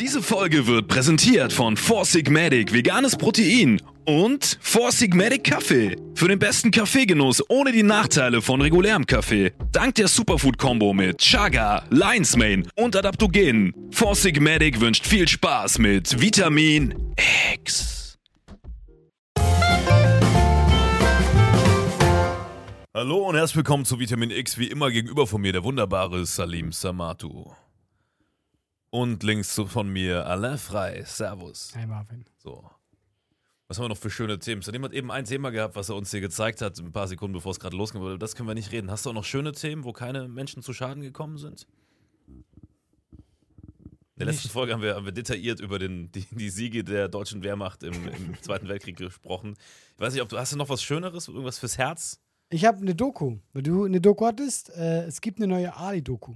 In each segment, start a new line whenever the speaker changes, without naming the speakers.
Diese Folge wird präsentiert von Four Sigmatic Veganes Protein und Four Sigmatic Kaffee. Für den besten Kaffeegenuss ohne die Nachteile von regulärem Kaffee. Dank der Superfood-Kombo mit Chaga, Lion's Mane und Adaptogenen. Four Sigmatic wünscht viel Spaß mit Vitamin X.
Hallo und herzlich willkommen zu Vitamin X. Wie immer gegenüber von mir der wunderbare Salim Samatu. Und links von mir Alain Frei. Servus.
Hey Marvin.
So. Was haben wir noch für schöne Themen? Salim hat eben ein Thema gehabt, was er uns hier gezeigt hat, ein paar Sekunden bevor es gerade losging. Aber das können wir nicht reden. Hast du auch noch schöne Themen, wo keine Menschen zu Schaden gekommen sind? In der letzten
Nicht.
Folge haben wir, haben wir detailliert über den, die, die Siege der deutschen Wehrmacht im, im Zweiten Weltkrieg gesprochen. Ich weiß nicht, ob du hast du noch was Schöneres, irgendwas fürs Herz?
Ich habe eine Doku. Weil du eine Doku hattest, äh, es gibt eine neue Ali-Doku.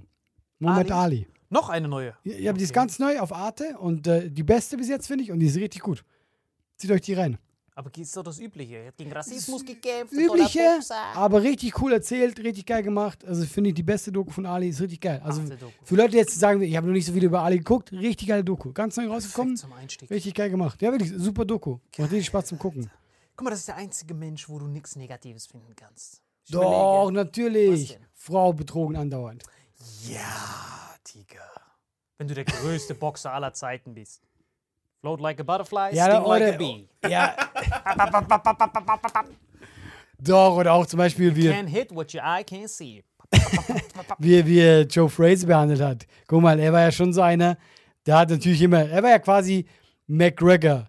Muhammad Ali.
Noch eine neue.
Ja, ja, aber die ist ganz neu auf Arte und äh, die beste bis jetzt, finde ich, und die ist richtig gut. Zieht euch die rein.
Aber ist doch das Übliche. Er hat gegen Rassismus gekämpft. ein
Übliche, aber richtig cool erzählt, richtig geil gemacht. Also finde ich die beste Doku von Ali ist richtig geil. Also für Leute, die jetzt sagen, ich habe noch nicht so viel über Ali geguckt, richtig geile Doku. Ganz neu rausgekommen,
Perfekt zum Einstieg.
richtig geil gemacht. Ja, wirklich, super Doku. Macht richtig Spaß zum Gucken.
Guck mal, das ist der einzige Mensch, wo du nichts Negatives finden kannst. Ich
Doch,
überlege.
natürlich. Frau betrogen andauernd.
Ja, Tiger. Wenn du der größte Boxer aller Zeiten bist. Float like a butterfly,
Ja,
sting like
oder,
a bee.
ja. Doch, oder auch zum Beispiel, wie,
Can't hit what your eye can't see.
wie, wie Joe Fraser behandelt hat. Guck mal, er war ja schon so einer, der hat natürlich immer, er war ja quasi McGregor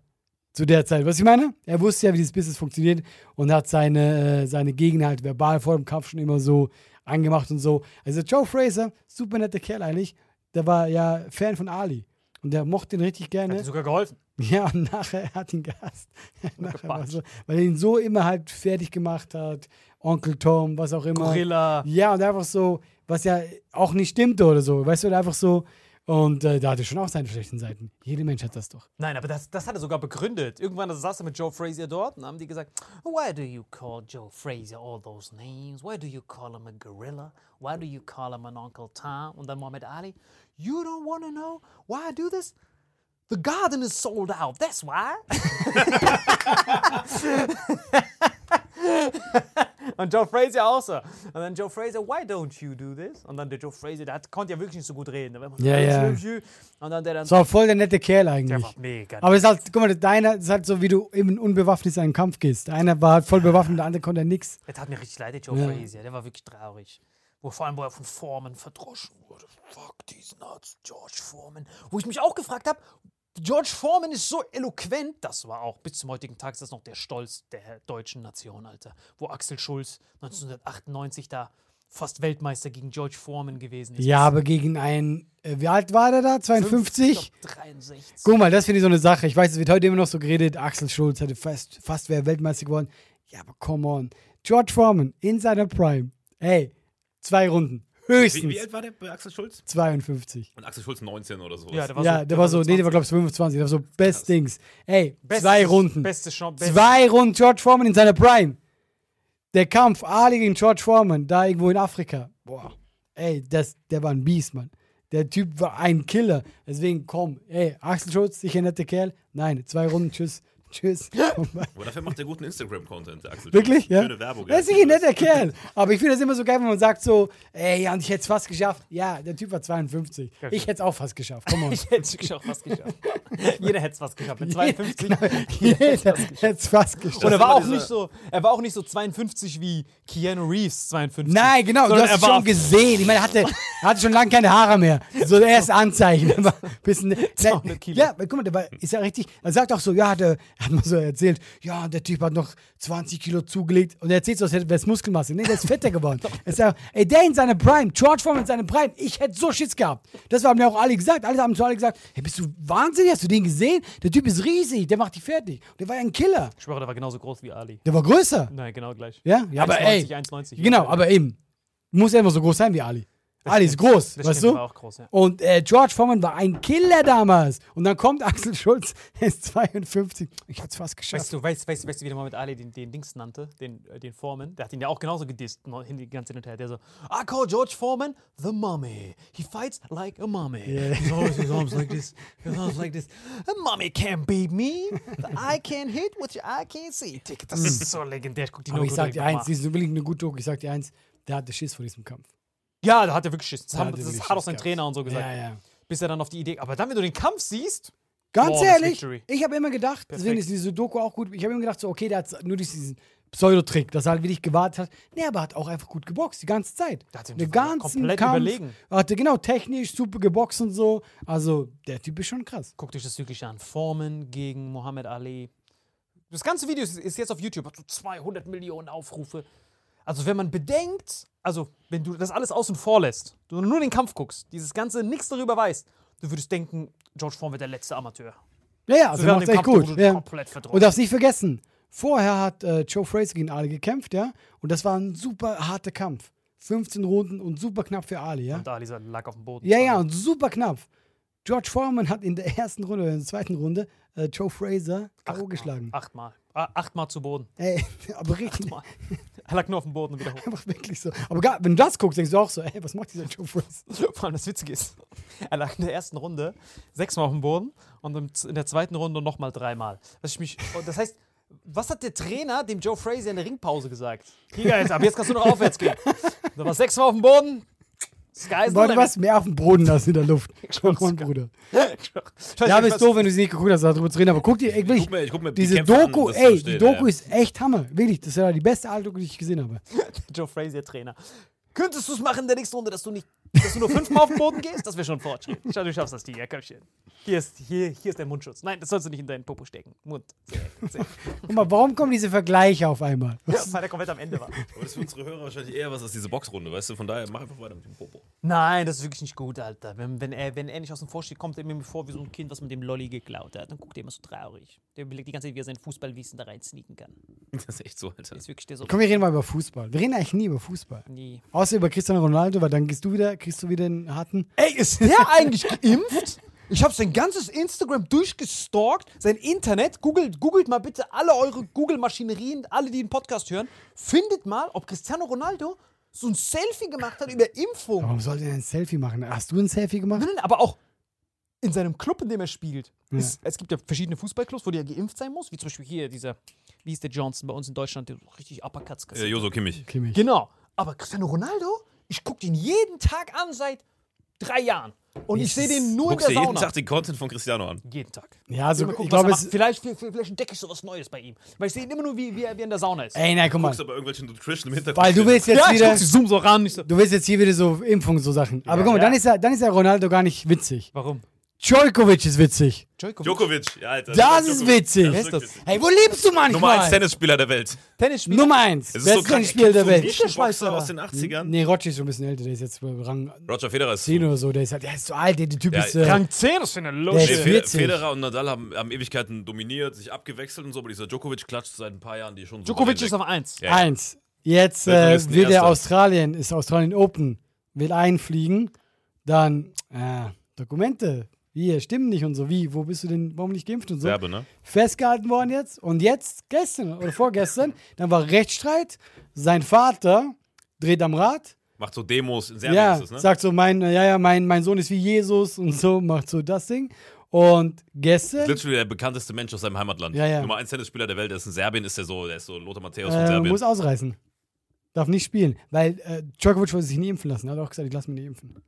zu der Zeit. Was ich meine? Er wusste ja, wie dieses Business funktioniert und hat seine, äh, seine Gegner halt verbal vor dem Kampf schon immer so angemacht und so. Also Joe Fraser, super netter Kerl eigentlich, der war ja Fan von Ali. Und der mochte ihn richtig
Hat
gerne.
dir sogar geholfen.
Ja, und nachher hat ihn gehasst. nachher war
gepatscht.
so, weil er ihn so immer halt fertig gemacht hat. Onkel Tom, was auch immer.
Gorilla.
Ja, und einfach so, was ja auch nicht stimmte oder so. Weißt du, einfach so. Und äh, da hatte schon auch seine schlechten Seiten. Jeder Mensch hat das doch.
Nein, aber das, das hat er sogar begründet. Irgendwann saß er mit Joe Frazier dort und haben die gesagt, Why do you call Joe Frazier all those names? Why do you call him a gorilla? Why do you call him an Uncle Tom? Und dann Muhammad Ali, You don't want to know why I do this? The garden is sold out, that's why. Und Joe Frazier auch so. Und dann Joe Frazier, why don't you do this? Und dann der Joe Frazier, der hat, konnte ja wirklich nicht so gut reden. Der so,
Ja, ja.
Und dann der dann,
Das war voll der nette Kerl
der
eigentlich.
war mega.
Aber es ist halt, guck mal, deiner ist halt so, wie du eben unbewaffnet in einen Kampf gehst. Der eine war halt voll bewaffnet, der andere konnte nix.
Der tat mir richtig leid, der Joe
Ja.
Frazier. Der war wirklich traurig. Wo vor allem, wo er von Foreman verdroschen wurde. Fuck diesen Arzt, George Foreman. Wo ich mich auch gefragt habe, George Foreman ist so eloquent. Das war auch bis zum heutigen Tag ist das noch der Stolz der deutschen Nation, Alter. Wo Axel Schulz 1998 da fast Weltmeister gegen George Foreman gewesen ist.
Ja, aber gegen einen, äh, wie alt war der da? 52?
Ich glaub, 63.
Guck mal, das finde ich so eine Sache. Ich weiß, es wird heute immer noch so geredet, Axel Schulz hätte fast, fast wäre Weltmeister geworden. Ja, aber come on. George Foreman in seiner Prime. Ey, zwei Runden. Höchstens.
Wie, wie alt war der bei Axel Schulz?
52.
Und Axel Schulz 19 oder sowas.
Ja, der war
ja,
so,
der war so, nee, der war, glaube ich, 25. Der war so Best Dings. Ey,
Bestes-
zwei Runden.
Beste Chance. Best,
Zwei Runden George Foreman in seiner Prime. Der Kampf Ali gegen George Foreman, da irgendwo in Afrika. Boah. Ey, das, der war ein Biest, Mann. Der Typ war ein Killer. Deswegen komm, ey, Axel Schulz, sicher netter Kerl. Nein, zwei Runden, tschüss. Tschüss.
Aber dafür macht er guten Instagram-Content, Axel
Wirklich? Ja.
Schöne Werbung.
Er ist ein netter Kerl. Aber ich finde das immer so geil, wenn man sagt so, ey, ja, und ich hätte es fast geschafft. Ja, der Typ war 52. Ich hätte es auch fast geschafft. Komm on.
Ich hätte es auch fast geschafft. Jeder hätte es fast geschafft. Mit 52.
Jeder hätte es fast geschafft.
Und er war auch nicht so, er war auch nicht so 52 wie Keanu Reeves 52.
Nein, genau, du hast
er
es
war
schon gesehen. Ich meine, er hatte, er hatte schon lange keine Haare mehr. So der erste Anzeichen. Bisschen,
200 Kilo.
Ja, weil guck mal, der war, ist ja richtig. Er sagt auch so, ja, der hat mal so erzählt, ja, der Typ hat noch 20 Kilo zugelegt. Und er erzählt so, als hätte es Muskelmasse. Nee, der ist fetter geworden. Er sagt, ey, der in seiner Prime, George Foreman in seiner Prime, ich hätte so Schiss gehabt. Das haben mir auch alle gesagt. Alle haben zu alle gesagt, hey, bist du wahnsinnig? Hast du den gesehen? Der Typ ist riesig, der macht dich fertig. Der war ja ein Killer.
Ich schwöre, der war genauso groß wie Ali.
Der war größer.
Nein, genau gleich.
Ja, ja aber ey.
1,90, 1,90.
Genau, aber eben. Muss er immer so groß sein wie Ali. Ali ist groß,
Das
weißt du?
war auch groß, ja.
Und äh, George Foreman war ein Killer damals. Und dann kommt Axel Schulz, er ist 52. Ich hab's fast geschafft.
Weißt du, weißt, weißt, weißt du, wie der mal mit Ali den, den Dings nannte, den, äh, den Foreman? Der hat ihn ja auch genauso gedisst, hin die ganze Zeit hinterher. Der so, I call George Foreman the mummy. He fights like a mummy. He's always his arms like this. His arms like this. A mummy can't beat me. The eye can't hit what your eye can't see. Das ist so legendär. Ich guck die
Aber
nur
ich sag dir eins, dieses ist wirklich eine gute Doku. Ich sag dir eins, der hatte Schiss vor diesem Kampf.
Ja, da hat er wirklich Schiss. Das,
Da
haben,
hat
das
wirklich
hat auch
Schiss
sein
gehabt.
Trainer und so gesagt.
Ja, ja.
Bis er dann auf die Idee. Aber dann, wenn du den Kampf siehst,
Ganz
Flawless
ehrlich, ich habe immer gedacht, deswegen
Perfekt.
ist diese Doku auch gut. Ich habe immer gedacht, so, okay, der hat nur diesen Pseudotrick, dass er halt wirklich gewartet hat. Nee, aber hat auch einfach gut geboxt, die ganze Zeit.
Der hat
Den ganzen
komplett
Kampf
überlegen.
Hatte genau technisch super geboxt und so. Also, der Typ ist schon krass.
guckt euch das wirklich an. Foreman gegen Muhammad Ali. Das ganze Video ist, ist jetzt auf YouTube, hat so 200 Millionen Aufrufe. Also, wenn man bedenkt, also, wenn du das alles außen vor lässt, du nur den Kampf guckst, dieses Ganze nichts darüber weißt, du würdest denken, George Foreman wird der letzte Amateur.
Ja, ja, also
während
macht's echt
Kampf,
gut. Ja.
komplett.
Und darfst nicht vergessen, vorher hat äh, Joe Frazier gegen Ali gekämpft, ja. Und das war ein super harter Kampf. 15 Runden und super knapp für Ali, ja.
Und Ali lag auf dem Boden.
Ja, ja, und super knapp. George Foreman hat in der ersten Runde oder in der zweiten Runde äh, Joe Fraser K.O. geschlagen.
Achtmal. Ah, achtmal zu Boden.
Ey, aber richtig,
Achtmal. Er lag nur auf dem Boden und wieder hoch.
einfach wirklich so. Aber gar, wenn du das guckst, denkst du auch so, ey, was macht dieser Joe Fraser?
Vor allem das Witzige ist, er lag in der ersten Runde sechsmal auf dem Boden und in der zweiten Runde nochmal dreimal. Was ich mich, und das heißt, was hat der Trainer dem Joe Frazier in der Ringpause gesagt? Hier jetzt, ab jetzt kannst du noch aufwärts gehen. Du warst sechsmal auf dem Boden. The
Boah, du warst mehr auf dem Boden als in der Luft. Come on, Bruder. Ja, aber ist doof, wenn du sie nicht geguckt hast, darüber zu reden. Aber guck dir, ey, wirklich,
Guck mir, ich guck mir die
diese
Kämpfe an,
Doku,
zu
ey, die Doku
ja.
ist echt Hammer. Wirklich, das ist ja die beste alte Doku, die ich gesehen habe.
Joe Frazier Trainer. Könntest du es machen in der nächsten Runde, dass du nicht, dass du nur fünfmal auf den Boden gehst? Das wäre schon ein Fortschritt. Schau, du schaffst das, Tiger. Komm schon. Hier ist, hier, hier ist der Mundschutz. Nein, das sollst du nicht in deinen Popo stecken. Mund. Sehr, sehr.
Guck mal, warum kommen diese Vergleiche auf einmal?
Ja, weil der komplett am Ende war.
Aber das ist für unsere Hörer wahrscheinlich eher was als diese Boxrunde, weißt du? Von daher mach einfach weiter mit dem Popo.
Nein, das ist wirklich nicht gut, Alter. Wenn, wenn, er, wenn er nicht aus dem Vorstieg kommt, er mir vor wie so ein Kind, was mit dem Lolli geklaut hat. Dann guckt er immer so traurig. Der überlegt die ganze Zeit, wie er sein Fußballwissen da rein sneaken kann.
Das ist echt so, Alter.
Der ist wirklich der so.
Komm, wir reden mal über Fußball. Wir reden eigentlich nie über Fußball.
Nee.
Außer über Cristiano Ronaldo, weil dann gehst du wieder, kriegst du wieder einen harten.
Ey, ist der eigentlich geimpft? Ich habe sein ganzes Instagram durchgestalkt, sein Internet. Googelt, googelt mal bitte alle eure Google-Maschinerien, alle, die den Podcast hören. Findet mal, ob Cristiano Ronaldo so ein Selfie gemacht hat über Impfung.
Warum sollte er ein Selfie machen? Hast du ein Selfie gemacht?
Nein, aber auch in seinem Club, in dem er spielt. Ist, es gibt ja verschiedene Fußballclubs, wo der geimpft sein muss, wie zum Beispiel hier dieser, wie ist der Johnson bei uns in Deutschland, der richtig Uppercuts
Äh,
kassiert.
Joso Kimmich.
Kimmich.
Genau. Aber Cristiano Ronaldo, ich gucke den jeden Tag an seit drei Jahren. Und ich sehe den nur in der
dir jeden
Sauna.
Tag den Content von Cristiano an.
Jeden Tag.
Ja, also
gucken,
ich glaube,
er vielleicht, vielleicht entdecke ich so was Neues bei ihm. Weil ich sehe ihn immer nur, wie, wie, er, wie er in der Sauna ist.
Ey, nein, guck mal.
Guckst aber irgendwelche Nutrition im Hintergrund.
Weil du willst jetzt
ja, ich
wieder.
guck, sie zoom so ran. Ich so,
Du willst jetzt hier wieder so Impfungen, so Sachen. Aber guck mal,
ja.
dann, ist ja, dann ist ja Ronaldo gar nicht witzig.
warum?
Djokovic ist witzig.
Djokovic.
Djokovic, ja, Alter.
Das ist witzig.
Das
ist das?
witzig.
Hey, wo lebst du
Nummer 1
manchmal?
Tennisspieler der Welt.
Tennisspieler.
Nummer eins.
Es ist so.
Spiel der Welt.
Nischenboxer
Schweizer
aus den 80ern.
Nee, Roger ist schon ein bisschen älter, der ist jetzt bei Rang
Roger Federer ist
10 oder so, der ist halt, der ist so alt, der, der Typ
Ja,
ist. Äh,
Rang 10, das ist eine
Der ist
Nee. Federer und Nadal haben, haben Ewigkeiten dominiert, sich abgewechselt und so, aber dieser Djokovic klatscht seit ein paar Jahren die schon so
Djokovic ist auf 1.
Ja.
Jetzt äh, will der. Australien, ist Australien Open, will einfliegen, dann äh, Dokumente, wie, stimmen nicht und so, wie, wo bist du denn, warum nicht geimpft und so.
Serbe, ne?
Festgehalten worden jetzt und jetzt, gestern oder vorgestern, dann war Rechtsstreit, sein Vater dreht am Rad,
Macht so Demos in Serbien
ja,
ist es, ne?
sagt so, mein, ja, ja, mein, mein Sohn ist wie Jesus und so, macht so das Ding. Und gestern
Literally der bekannteste Mensch aus seinem Heimatland.
Ja, ja.
Nummer 1 Tennisspieler der Welt, der ist in Serbien, ist der so, der ist so Lothar Matthäus von
äh,
Serbien.
muss ausreißen. Darf nicht spielen, weil äh, Djokovic wollte sich nie impfen lassen. Er hat auch gesagt, ich lasse mich nicht impfen.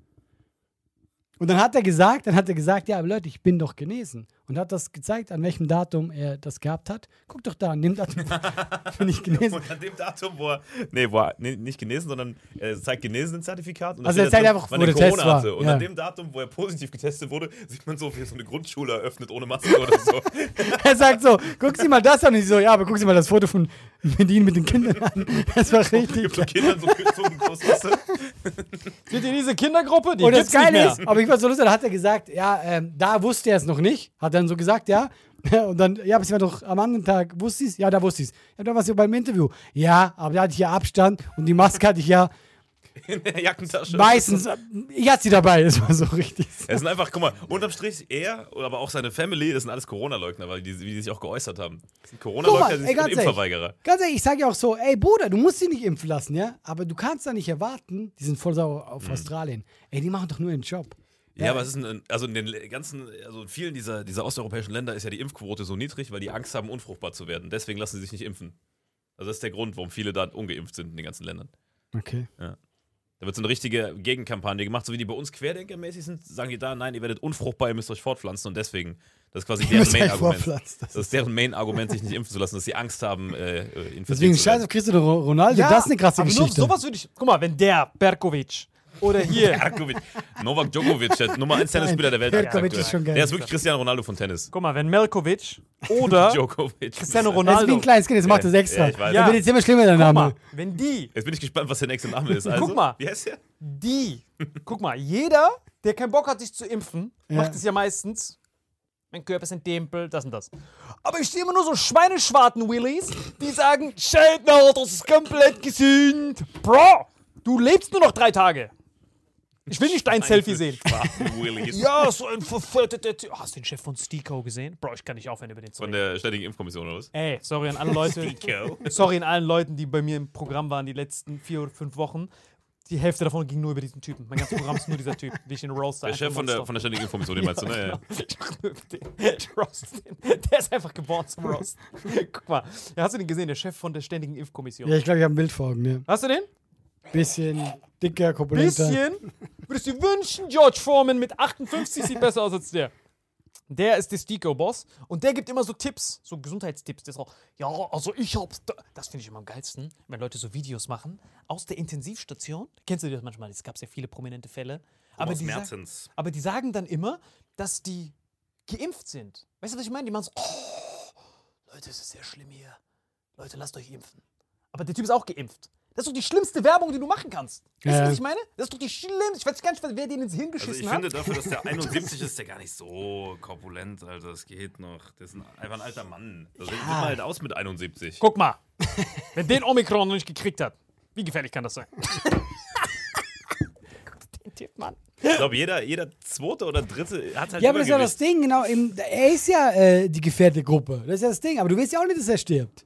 Und dann hat er gesagt, dann hat er gesagt, ja, aber Leute, ich bin doch genesen. Und hat das gezeigt, an welchem Datum er das gehabt hat. Guck doch da, an dem Datum bin ich genesen.
Und an dem Datum, wo er, nee, wo er nee, nicht genesen, sondern er zeigt genesen Zertifikat. Und da
Also er zeigt
drin,
einfach, wo
er
der Test
Corona
war.
hatte. Und
Ja.
an dem Datum, wo er positiv getestet wurde, sieht man so, wie er so eine Grundschule eröffnet ohne Maske oder so.
Er sagt so, guck Sie mal das an. Und ich so, ja, aber guck Sie mal das Foto von Medin mit den Kindern an. Das war richtig
Gibt so
geil.
Kindern so du?
Seht ihr diese Kindergruppe? Die
Und das Geile ist, aber ich war so lustig, da hat er gesagt, ja, ähm, da wusste er es noch nicht. Hat dann so gesagt, ja. Und dann, ja, aber es war doch am anderen Tag, wusste ich es? Ja, da wusste ich es. Ja, da war es ja beim Interview. Ja, aber da hatte ich ja Abstand und die Maske hatte ich ja
In der Jackentasche.
meistens, äh, ich hatte sie dabei. Das war so richtig.
Es sind einfach, guck mal, unterm Strich er, aber auch seine Family, das sind alles Corona-Leugner, weil die, wie die sich auch geäußert haben. Sind Corona-Leugner
ey,
sind
ehrlich,
Impfverweigerer.
ganz ehrlich, ich sage ja auch so, ey Bruder, du musst dich nicht impfen lassen, ja? Aber du kannst da nicht erwarten, die sind voll sauer auf Australien. Ey, die machen doch nur ihren Job.
Ja, aber es ist ein, also in den ganzen, also in vielen dieser, dieser osteuropäischen Länder ist ja die Impfquote so niedrig, weil die Angst haben, unfruchtbar zu werden. Deswegen lassen sie sich nicht impfen. Also das ist der Grund, warum viele da ungeimpft sind in den ganzen Ländern.
Okay.
Da wird so eine richtige Gegenkampagne gemacht, so wie die bei uns Querdenkermäßig sind, sagen die da, nein, ihr werdet unfruchtbar, ihr müsst euch fortpflanzen und deswegen, das ist quasi
Ihr
deren Main-Argument.
das
Das ist deren Main-Argument, sich nicht impfen zu lassen, dass sie Angst haben, äh, äh, infiziert
Deswegen
zu
scheiß
werden.
auf Cristiano Ronaldo, das ist eine krasse
aber
Geschichte.
Nur, sowas würde ich. Guck mal, wenn der Berkovic oder hier.
Djokovic. Novak Djokovic, der Nummer 1 Tennisspieler der Welt.
Djokovic
aktuell.
ist schon geil.
Der ist wirklich Cristiano Ronaldo von Tennis.
guck mal, wenn Melkovic oder
Djokovic.
Cristiano
Das ist wie
Ronaldo.
ein kleines Kind, jetzt macht er es extra.
Ja, ich weiß.
Der wird jetzt immer schlimmer, der
Guck
Name.
mal, wenn die,
Jetzt bin ich gespannt, was der nächste Name ist. Also,
Guck mal.
Wie heißt der?
die, guck mal, jeder, der keinen Bock hat, sich zu impfen,
Ja.
macht es ja meistens. Mein Körper ist ein Tempel, das und das. Aber ich sehe immer nur so schweineschwarten Willies, die sagen, Schädner, das ist komplett gesund. Bro, du lebst nur noch drei Tage. Ich will nicht dein Selfie sehen. Ja, so ein verfetteter Typ. Hast du den Chef von Stiko gesehen? Bro, ich kann nicht aufhören über den zu
Von
reden.
der Ständigen Impfkommission, oder was?
Ey, sorry an alle Leute. sorry an allen Leuten, die bei mir im Programm waren die letzten vier oder fünf Wochen. Die Hälfte davon ging nur über diesen Typen. Mein ganzes Programm ist nur dieser Typ, wie ich den Roaster
Der Chef von der, von der Ständigen Impfkommission, den meinst du, ne? Ja.
Ich roast den. Der ist einfach geboren zum Roast. Guck mal, ja, hast du den gesehen, der Chef von der Ständigen Impfkommission?
Ja, ich glaube, ich habe ein Bild vor Augen. Ja.
Hast du den?
Bisschen dicker, korpulenter.
Bisschen. Würdest du dir wünschen, George Foreman mit 58 sieht besser aus als der. Der ist der Stico-Boss und der gibt immer so Tipps, so Gesundheitstipps. Der ist auch, ja, also ich hab, da. das finde ich immer am geilsten, wenn Leute so Videos machen aus der Intensivstation. Kennst du das manchmal? Es gab ja viele prominente Fälle. Aber die, sa-
Mertens.
aber die sagen dann immer, dass die geimpft sind. Weißt du, was ich meine? Die machen so, oh, Leute, es ist sehr schlimm hier. Leute, lasst euch impfen. Aber der Typ ist auch geimpft. Das ist doch die schlimmste Werbung, die du machen kannst. Weißt du,
Ja.
was ich meine? Das ist doch die schlimmste. Ich weiß gar nicht, wer den ins Hirn
Also
geschissen
ich
hat.
finde dafür, dass der 71 ist, der gar nicht so korpulent, Alter. Das geht noch. Der ist ein, einfach ein alter Mann. Da sieht man halt aus mit 71.
Guck mal, wenn den Omikron noch nicht gekriegt hat, wie gefährlich kann das sein? Den Typ
Ich glaube, jeder, jeder zweite oder dritte hat halt
Ja, aber das ist ja das. Ding, genau. Im, er ist ja äh, die gefährdete Gruppe. Das ist ja das Ding. Aber du willst ja auch nicht, dass er stirbt.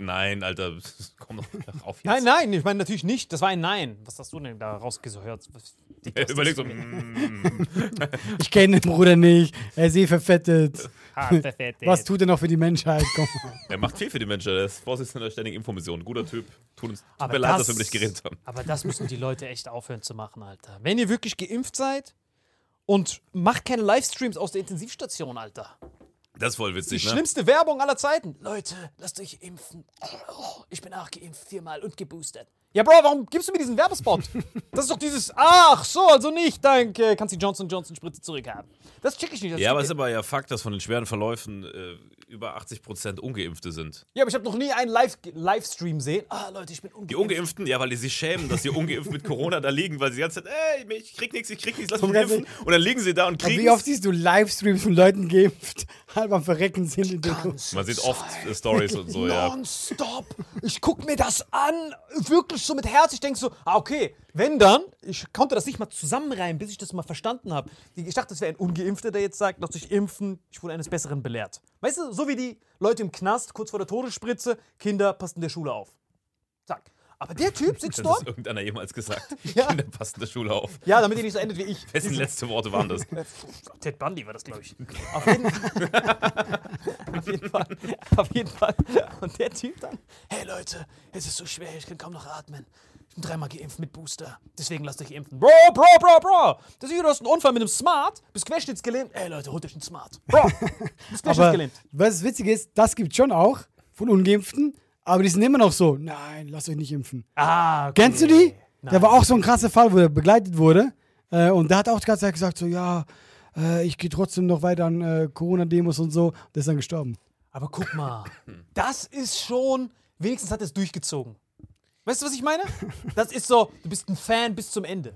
Nein, Alter, komm doch auf jetzt.
Nein, nein, ich meine natürlich nicht. Das war ein Nein. Was hast du denn da rausgehört?
Überleg so, mm,
Ich kenne den Bruder nicht. Er ist eh verfettet.
Ah, perfekt.
Was tut er noch für die Menschheit? Komm.
er macht viel für die Menschen. Er ist Vorsitzender der Ständigen Infomission. Guter Typ. Tut uns tut
Aber
mir leid,
das-
dass wir dich geredet haben.
Aber das müssen die Leute echt aufhören zu machen, Alter. Wenn ihr wirklich geimpft seid und macht keine Livestreams aus der Intensivstation, Alter.
Das ist voll
Die
witzig, ne?
schlimmste Werbung aller Zeiten. Leute, lasst euch impfen. Oh, ich bin auch geimpft, viermal und geboostert. Ja, Bro, warum gibst du mir diesen Werbespot? Das ist doch dieses, ach so, also nicht, danke, kannst die Johnson Johnson Spritze zurückhaben. Das check ich nicht. Das
Ja, aber es ist aber ja Fakt, dass von den schweren Verläufen äh, über 80% Ungeimpfte sind.
ja, aber ich habe noch nie einen Live Livestream gesehen. Ah, Leute, ich bin ungeimpft.
Die Ungeimpften, ja, weil die sich schämen, dass sie ungeimpft mit Corona da liegen, weil sie die ganze Zeit, ey, ich krieg nichts, ich krieg nichts, lass mich impfen. Und dann liegen sie da und kriegen
wie oft siehst du Livestreams von Leuten geimpft, halb am Verrecken sind in der
Man sieht oft äh, Stories und so, ja.
Nonstop. Ich guck mir das an, wirklich so mit Herz. Ich denk so, ah, okay, wenn dann, ich konnte das nicht mal zusammenreimen, bis ich das mal verstanden habe. Ich dachte, das wäre ein Ungeimpfter, der jetzt sagt, lass dich impfen, ich wurde eines Besseren belehrt. Weißt du, so wie die Leute im Knast kurz vor der Todesspritze, Kinder, passt in der Schule auf. Zack. Aber der Typ sitzt
Das
dort.
ist irgendeiner jemals gesagt.
Ja.
Kinder passen der Schule auf.
Ja, damit ihr nicht so endet wie ich.
Wessen letzte Worte waren das?
Ted Bundy war das, glaube ich. Auf jeden, auf jeden Fall. Auf jeden Fall. Und der Typ dann, hey Leute, es ist so schwer, ich kann kaum noch atmen. Ich bin dreimal geimpft mit Booster. Deswegen lasst euch impfen. Bro, Bro, Bro, Bro. Das ist wie, du hast einen Unfall mit einem Smart, bist querschnittsgelähmt. Ey Leute, holt euch einen Smart. Bro, bist
Aber
querschnittsgelähmt.
was witzig ist, das gibt schon auch von Ungeimpften, aber die sind immer noch so, nein, lasst euch nicht impfen.
Ah, okay.
Kennst du die? Da war auch so ein krasser Fall, wo er begleitet wurde. Äh, und der hat auch die ganze Zeit gesagt, so, ja, äh, ich gehe trotzdem noch weiter an äh, Corona-Demos und so. Der ist dann gestorben.
Aber guck mal, das ist schon, wenigstens hat er es durchgezogen. Weißt du, was ich meine? Das ist so, du bist ein Fan bis zum Ende.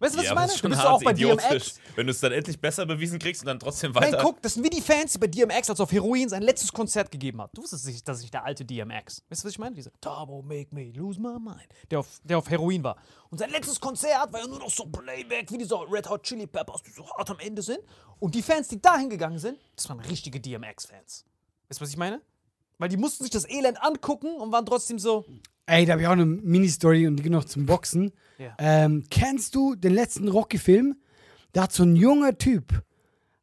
Weißt du, was
Ja,
ich meine?
das ist
Du bist auch bei. DMX.
Wenn du es dann endlich besser bewiesen kriegst und dann trotzdem
Nein,
weiter.
guck, das sind wie die Fans, die bei DMX, als auf Heroin sein letztes Konzert gegeben hat. Du wusstest nicht, dass ich der alte DMX. Weißt du, was ich meine? Dieser Turbo make me lose my mind. Der auf, der auf Heroin war. Und sein letztes Konzert war ja nur noch so Playback, wie diese Red Hot Chili Peppers, die so hart am Ende sind. Und die Fans, die da hingegangen sind, das waren richtige DMX-Fans. Weißt du, was ich meine? Weil die mussten sich das Elend angucken und waren trotzdem so.
Ey, da habe ich auch eine Mini-Story und die geht noch zum Boxen.
Ja.
Ähm, kennst du den letzten Rocky-Film? Da hat so ein junger Typ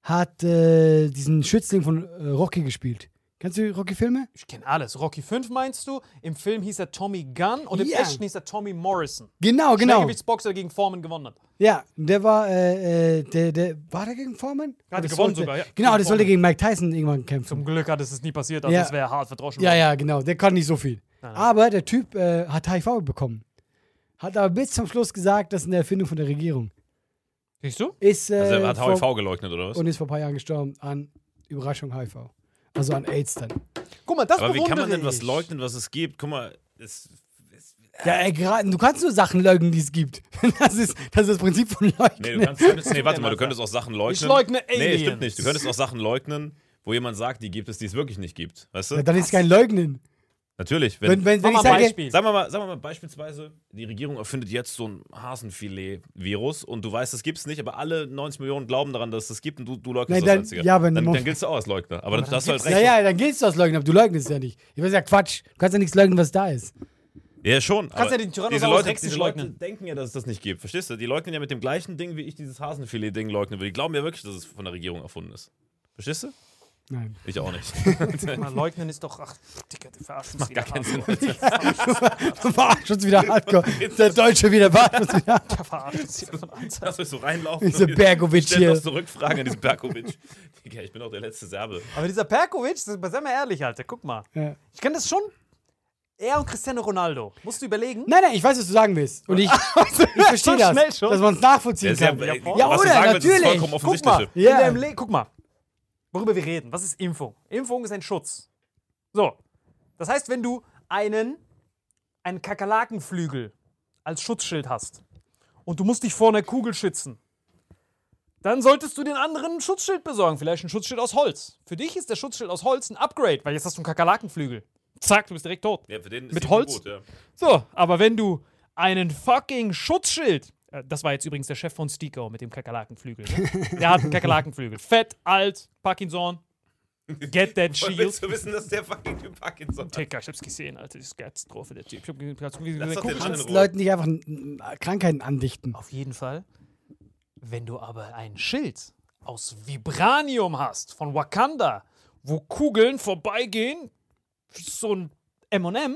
hat äh, diesen Schützling von äh, Rocky gespielt. Kennst du Rocky-Filme?
Ich kenne alles. Rocky 5 meinst du? Im Film hieß er Tommy Gunn und im
Ja.
echten hieß er Tommy Morrison.
Genau, genau.
Schwergewichtsboxer, der gegen Foreman gewonnen hat.
Ja, der war, äh, äh, der, der, war der gegen Foreman?
Hat
Das
gewonnen
sollte-
sogar, ja.
Genau, der sollte gegen Mike Tyson irgendwann kämpfen.
Zum Glück hat es es nie passiert, also
Ja.
das wäre hart verdroschen
Ja,
worden.
ja, genau. Der kann nicht so viel. Aber der Typ äh, hat HIV bekommen. Hat aber bis zum Schluss gesagt, das ist eine Erfindung von der Regierung.
Siehst du?
Ist, äh,
Also er hat
vor,
HIV geleugnet, oder was?
und ist vor ein paar Jahren gestorben an Überraschung HIV. Also an AIDS dann.
Guck mal, das
Aber wie kann man denn was
ich.
leugnen, was es gibt? Guck mal, es,
Ja, ey, gerade- du kannst nur Sachen leugnen, die es gibt. Das ist das, ist das Prinzip von Leugnen.
nee, du kannst, könntest, nee, warte mal, du könntest auch Sachen leugnen.
Ich leugne
Nee,
Aliens.
stimmt nicht. Du könntest auch Sachen leugnen, wo jemand sagt, die gibt es, die es wirklich nicht gibt. Weißt du?
ja, dann ist kein Leugnen.
Natürlich. Wenn,
Wenn, wenn, wenn ich
mal ein
sage,
Beispiel.
Sagen wir, mal, sagen wir mal beispielsweise, die Regierung erfindet jetzt so ein Hasenfilet-Virus und du weißt, das gibt es nicht, aber alle 90 Millionen glauben daran, dass es das gibt und du, du leugnest
Nein,
das
dann-
Einzige.
ja, aber
dann, dann giltst du auch als Leugner. Aber, dann hast du halt recht.
ja, ja, dann gilt's das Leugnen, aber du leugnest ja nicht. Ich weiß ja Quatsch. Du kannst ja nichts leugnen, was da ist.
Ja, schon.
Kannst
aber
ja den
diese Leute, diese Leute
leugnen.
denken ja, dass es das nicht gibt. Verstehst du? Die leugnen ja mit dem gleichen Ding, wie ich dieses Hasenfilet-Ding leugnen will. Die glauben ja wirklich, dass es von der Regierung erfunden ist. Verstehst du?
Nein.
Ich auch nicht.
Mal leugnen ist doch, ach, Dicker, du verarschst uns wieder.
Gar keinen Sinn.
Verarscht uns wieder hardcore. Der Deutsche wieder verarscht uns wieder.
Der verarscht uns hier von Anzeigen.
Lass mich so reinlaufen.
Diese Bergovic
stell
hier.
noch zurückfragen an diesen Bergovic. Digga, ich bin auch der letzte Serbe.
Aber dieser Perkovic, das- sei mal ehrlich, Alter, guck mal.
Ja.
Ich kann das schon. Er und Cristiano Ronaldo. Musst du überlegen?
Nein, nein, ich weiß, was du sagen willst. Und ich, ich verstehe das, dass man es nachvollziehen
ja,
kann. Ja,
du
oder?
sagen willst, ist
Natürlich.
vollkommen
Guck mal,
Ja.
in deinem Le guck mal, worüber wir reden. Was ist Impfung? Impfung ist ein Schutz. So, das heißt, wenn du einen, einen Kakerlakenflügel als Schutzschild hast und du musst dich vor einer Kugel schützen, dann solltest du den anderen ein Schutzschild besorgen. Vielleicht ein Schutzschild aus Holz. Für dich ist der Schutzschild aus Holz ein Upgrade, weil jetzt hast du einen Kakerlakenflügel. Zack, du bist direkt tot.
Ja, für den ist
Mit Holz?
Gut, ja.
So, aber wenn du einen fucking Schutzschild Das war jetzt übrigens der Chef von Stiko mit dem Kakerlakenflügel. Ne? Der hat einen Kakerlakenflügel. Fett, alt, Parkinson. Get that shield.
willst du wissen, dass der fucking Typ Parkinson hat?
Digga, ich hab's gesehen, Alter. Das ist Katastrophe, der Typ. Ich hab ge-
Lass doch
guck
kannst. Leuten nicht einfach Krankheiten andichten.
Auf jeden Fall. Wenn du aber ein Schild aus Vibranium hast von Wakanda, wo Kugeln vorbeigehen, so ein M&M,